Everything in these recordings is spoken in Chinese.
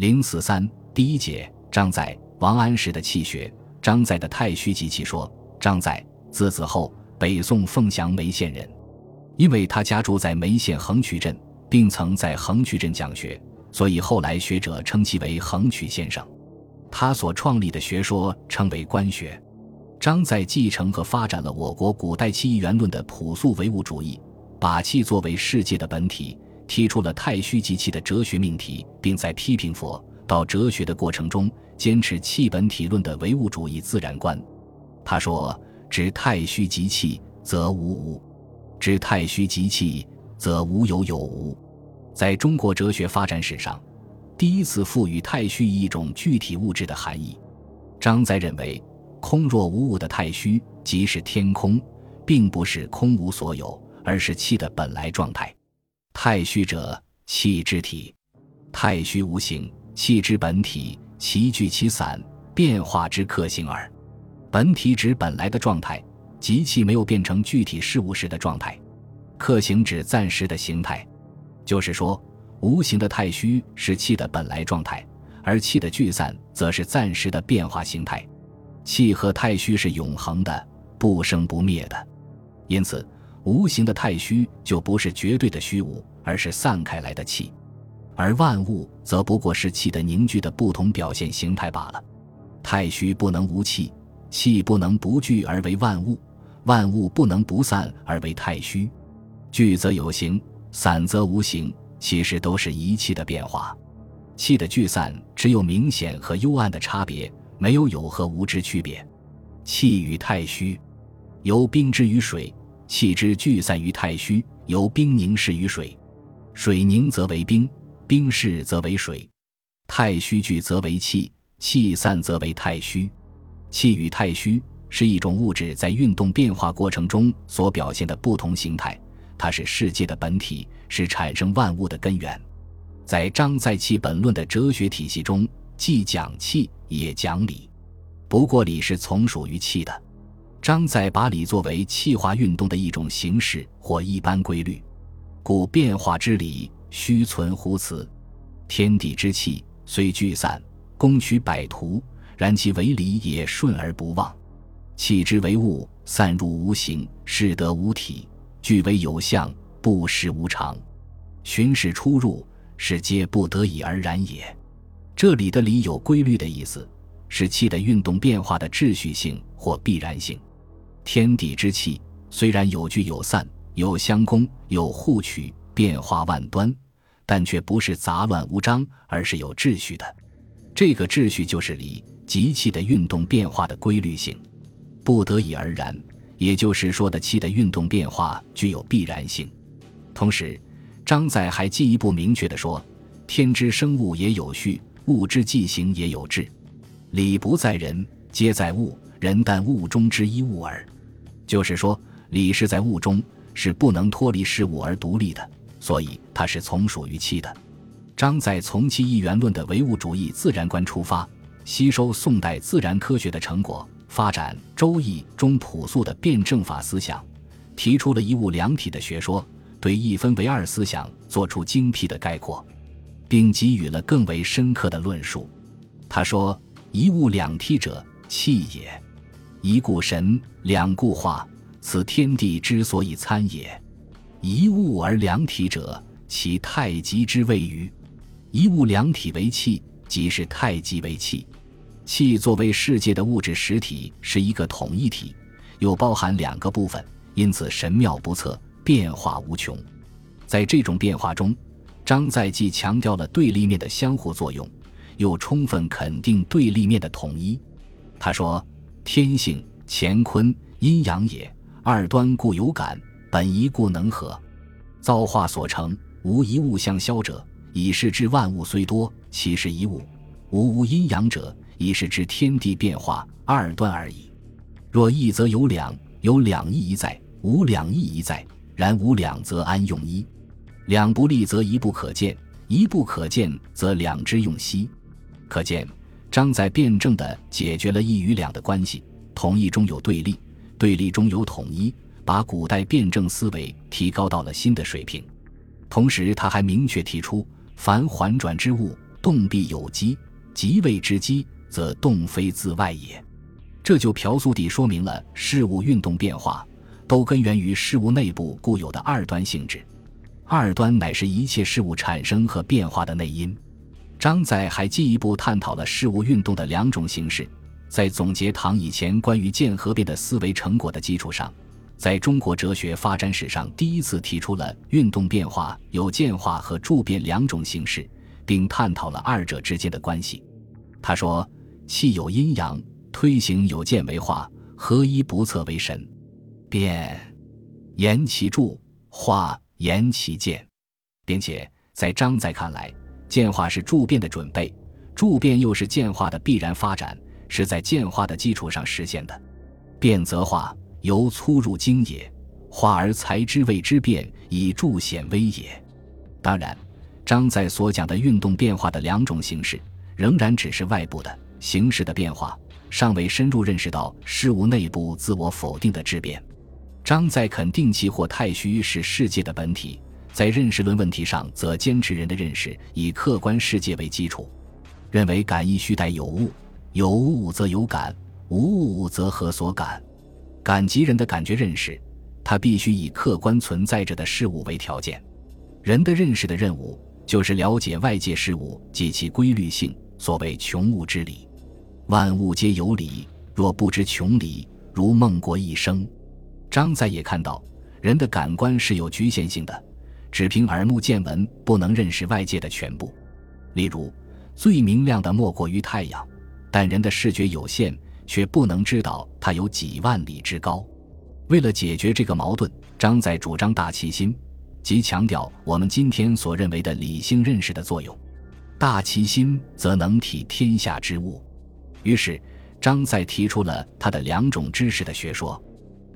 零四三第一节，张载、王安石的气学。张载的太虚集气说，张载字子厚，北宋凤翔眉县人，因为他家住在眉县横渠镇，并曾在横渠镇讲学，所以后来学者称其为横渠先生。他所创立的学说称为官学。张载继承和发展了我国古代气一元论的朴素唯物主义，把气作为世界的本体。提出了太虚即气的哲学命题，并在批评佛道哲学的过程中，坚持气本体论的唯物主义自然观。他说：“知太虚即气，则无无；知太虚即气，则无有有无。”在中国哲学发展史上，第一次赋予太虚一种具体物质的含义。张载认为，空若无物的太虚即是天空，并不是空无所有，而是气的本来状态。太虚者，气之体；太虚无形，气之本体。其聚其散，变化之克性耳。本体指本来的状态，即气没有变成具体事物时的状态；克形指暂时的形态。就是说，无形的太虚是气的本来状态，而气的聚散则是暂时的变化形态。气和太虚是永恒的，不生不灭的，因此。无形的太虚就不是绝对的虚无，而是散开来的气，而万物则不过是气的凝聚的不同表现形态罢了。太虚不能无气，气不能不聚而为万物，万物不能不散而为太虚。聚则有形，散则无形，其实都是一气的变化。气的聚散只有明显和幽暗的差别，没有有和无之区别。气与太虚，由冰之于水。气之聚散于太虚，由冰凝释于水，水凝则为冰，冰释则为水。太虚聚则为气，气散则为太虚。气与太虚是一种物质在运动变化过程中所表现的不同形态，它是世界的本体，是产生万物的根源。在张载气本论的哲学体系中，既讲气也讲理，不过理是从属于气的。张载把理作为气化运动的一种形式或一般规律，故变化之理须存乎此。天地之气虽聚散，攻取百途，然其为理也顺而不忘。气之为物，散入无形，是得无体；聚为有象，不实无常。循使出入，是皆不得已而然也。这里的理有规律的意思，是气的运动变化的秩序性或必然性。天地之气虽然有聚有散，有相攻，有互取，变化万端，但却不是杂乱无章，而是有秩序的。这个秩序就是理，即气的运动变化的规律性，不得已而然，也就是说的气的运动变化具有必然性。同时，张载还进一步明确地说：天之生物也有序，物之纪行也有志，理不在人，皆在物。人但物中之一物耳，就是说，理是在物中，是不能脱离事物而独立的，所以它是从属于气的。张载从气一元论的唯物主义自然观出发，吸收宋代自然科学的成果，发展《周易》中朴素的辩证法思想，提出了一物两体的学说，对一分为二思想做出精辟的概括，并给予了更为深刻的论述。他说：“一物两体者，气也。”一故神，两故化，此天地之所以参也。一物而两体者，其太极之谓于。一物两体为气，即是太极为气。气作为世界的物质实体，是一个统一体，又包含两个部分，因此神妙不测，变化无穷。在这种变化中，张载既强调了对立面的相互作用，又充分肯定对立面的统一。他说。天性乾坤阴阳也，二端故有感，本一故能合。造化所成，无一物相消者，以是知万物虽多，其实一物。无无阴阳者，以是知天地变化二端而已。若一则有两，有两一在；无两一一在，然无两则安用一？两不立则一不可见，一不可见则两之用兮。可见。张载辩证地解决了一与两的关系，同一中有对立，对立中有统一，把古代辩证思维提高到了新的水平。同时，他还明确提出：凡环转之物，动必有机，即谓之机，则动非自外也。这就朴素地说明了事物运动变化都根源于事物内部固有的二端性质，二端乃是一切事物产生和变化的内因。张载还进一步探讨了事物运动的两种形式，在总结唐以前关于渐合变的思维成果的基础上，在中国哲学发展史上第一次提出了运动变化有渐化和助变两种形式，并探讨了二者之间的关系。他说：“气有阴阳，推行有渐为化，合一不测为神。变，言其助；化，言其渐。”并且在张载看来。渐化是助变的准备，助变又是渐化的必然发展，是在渐化的基础上实现的。变则化，由粗入精也；化而才知谓之变，以助显微也。当然，张载所讲的运动变化的两种形式，仍然只是外部的形式的变化，尚未深入认识到事物内部自我否定的质变。张载肯定气或太虚是世界的本体。在认识论问题上，则坚持人的认识以客观世界为基础，认为感亦须带有物，有物则有感，无物则何所感？感即人的感觉认识，它必须以客观存在着的事物为条件。人的认识的任务，就是了解外界事物及其规律性。所谓穷物之理，万物皆有理，若不知穷理，如梦过一生。张载也看到，人的感官是有局限性的。只凭耳目见闻，不能认识外界的全部。例如，最明亮的莫过于太阳，但人的视觉有限，却不能知道它有几万里之高。为了解决这个矛盾，张载主张大其心，即强调我们今天所认为的理性认识的作用。大其心，则能体天下之物。于是，张载提出了他的两种知识的学说，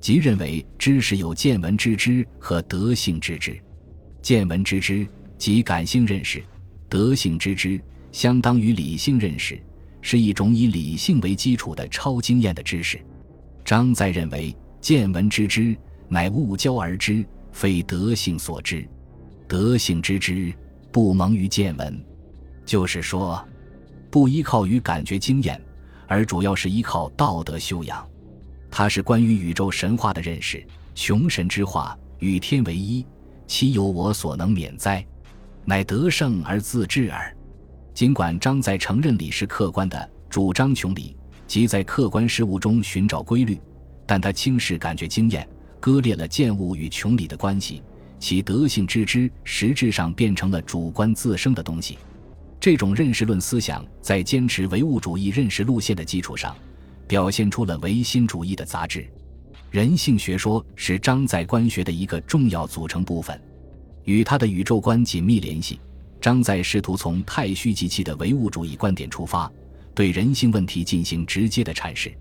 即认为知识有见闻知之和德性知之。见闻知之即感性认识，德性知之相当于理性认识，是一种以理性为基础的超经验的知识。张载认为，见闻知之乃物交而知，非德性所知；德性知之知不蒙于见闻，就是说，不依靠于感觉经验，而主要是依靠道德修养。它是关于宇宙神话的认识，穷神之化，与天为一。其有我所能免哉？乃得胜而自治耳。尽管张载承认理是客观的，主张穷理，即在客观事物中寻找规律，但他轻视感觉经验，割裂了见物与穷理的关系，其德性之知实质上变成了主观自生的东西。这种认识论思想在坚持唯物主义认识路线的基础上，表现出了唯心主义的杂质。人性学说是张载观学的一个重要组成部分，与他的宇宙观紧密联系。张载试图从太虚极气的唯物主义观点出发，对人性问题进行直接的阐释。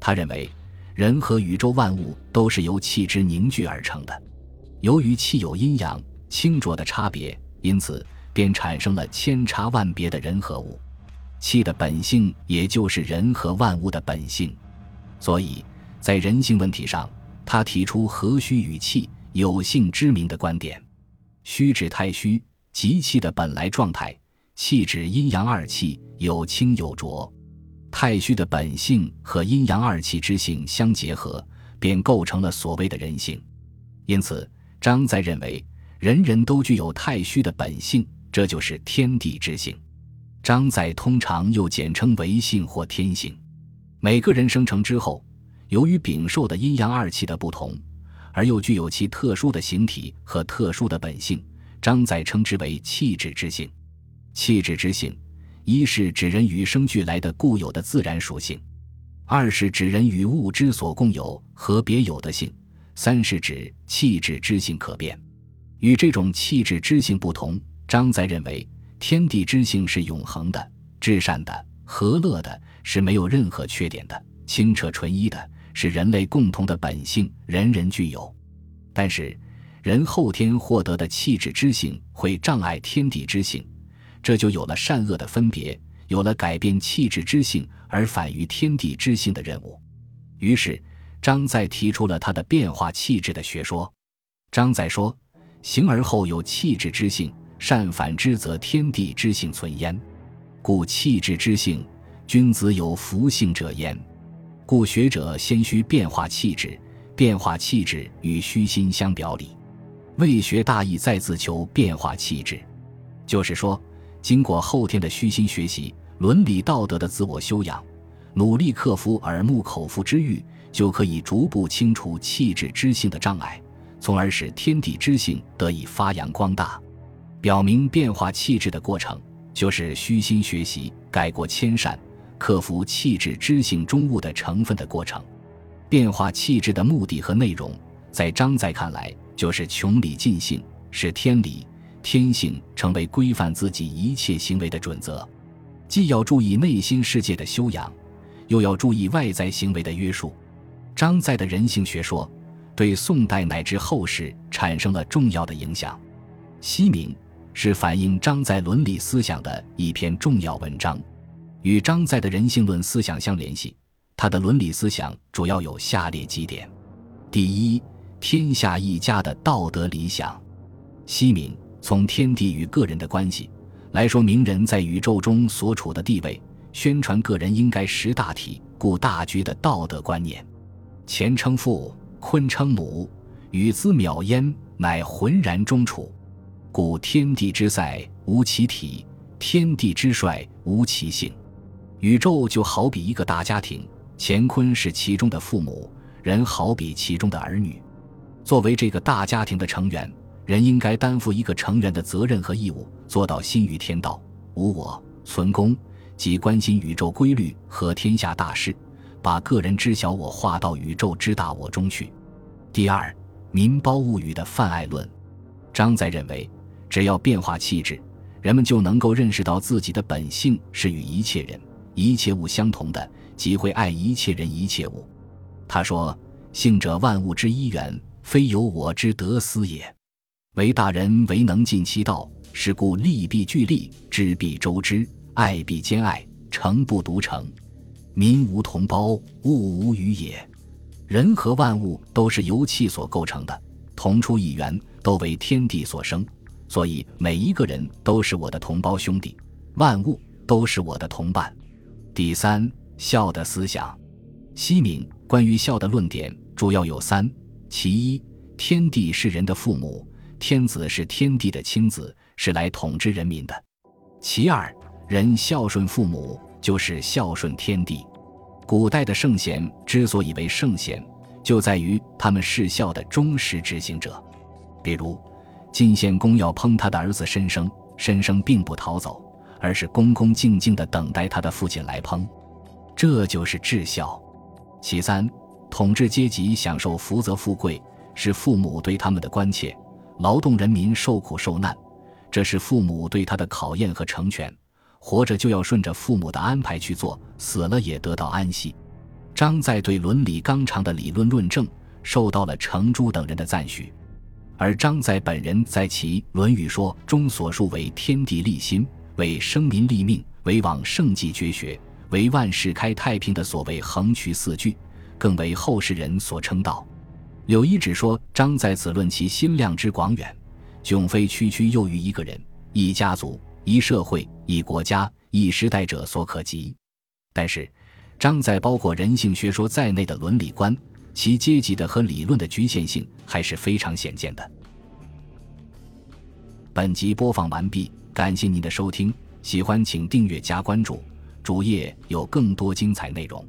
他认为，人和宇宙万物都是由气之凝聚而成的。由于气有阴阳、清浊的差别，因此便产生了千差万别的人和物。气的本性也就是人和万物的本性，所以。在人性问题上，他提出和虚与气有性之名的观点。虚指太虚，即气的本来状态；气指阴阳二气有清有浊。太虚的本性和阴阳二气之性相结合，便构成了所谓的人性。因此，张载认为人人都具有太虚的本性，这就是天地之性。张载通常又简称为性或天性。每个人生成之后。由于禀受的阴阳二气的不同，而又具有其特殊的形体和特殊的本性，张载称之为气质之性。气质之性，一是指人与生俱来的固有的自然属性；二是指人与物之所共有和别有的性；三是指气质之性可变。与这种气质之性不同，张载认为天地之性是永恒的、至善的、和乐的，是没有任何缺点的、清澈纯一的。是人类共同的本性，人人具有。但是，人后天获得的气质之性会障碍天地之性，这就有了善恶的分别，有了改变气质之性而反于天地之性的任务。于是，张载提出了他的变化气质的学说。张载说：“形而后有气质之性，善反之则天地之性存焉。故气质之性，君子有福性者焉。故学者先须变化气质，变化气质与虚心相表里。未学大义在自求变化气质，就是说，经过后天的虚心学习，伦理道德的自我修养，努力克服耳目口腹之欲，就可以逐步清除气质之性的障碍，从而使天地之性得以发扬光大。表明变化气质的过程，就是虚心学习、改过迁善、克服气质知性中物的成分的过程。变化气质的目的和内容，在张载看来，就是穷理尽性，使天理、天性成为规范自己一切行为的准则。既要注意内心世界的修养，又要注意外在行为的约束。张载的人性学说，对宋代乃至后世产生了重要的影响。西明。是反映张载伦理思想的一篇重要文章，与张载的人性论思想相联系。他的伦理思想主要有下列几点：第一，天下一家的道德理想。西敏从天地与个人的关系来说明人在宇宙中所处的地位，宣传个人应该识大体、顾大局的道德观念。乾称父，坤称母，与兹渺焉，乃浑然中处。故天地之塞无其体，天地之帅无其性。宇宙就好比一个大家庭，乾坤是其中的父母，人好比其中的儿女。作为这个大家庭的成员，人应该担负一个成员的责任和义务，做到心于天道，无我，存公，即关心宇宙规律和天下大事，把个人之小我化到宇宙之大我中去。第二，民包物语的泛爱论，张载认为。只要变化气质，人们就能够认识到自己的本性是与一切人、一切物相同的，即会爱一切人、一切物。他说：“性者万物之一源，非有我之得思也。唯大人唯能尽其道，是故利必俱利，知必周之，爱必兼爱，诚不独诚。民无同胞，物无余也。人和万物都是由气所构成的，同出一源，都为天地所生。”所以，每一个人都是我的同胞兄弟，万物都是我的同伴。第三，孝的思想。西敏关于孝的论点主要有三：其一，天地是人的父母，天子是天地的亲子，是来统治人民的；其二，人孝顺父母就是孝顺天地。古代的圣贤之所以为圣贤，就在于他们是孝的忠实执行者，比如。晋献公要烹他的儿子申生，申生并不逃走，而是恭恭敬敬地等待他的父亲来烹，这就是至孝。其三，统治阶级享受福泽富贵，是父母对他们的关切；劳动人民受苦受难，这是父母对他的考验和成全。活着就要顺着父母的安排去做，死了也得到安息。张载对伦理纲常的理论论证，受到了程朱等人的赞许。而张载本人在其《论语说》中所述为“天地立心，为生民立命，为往圣继绝学，为万世开太平”的所谓“横渠四句”，更为后世人所称道。柳一指说，张载此论其心量之广远，迥非区区囿于一个人、一家族、一社会、一国家、一时代者所可及。但是，张载包括人性学说在内的伦理观。其阶级的和理论的局限性还是非常显见的。本集播放完毕，感谢您的收听，喜欢请订阅加关注，主页有更多精彩内容。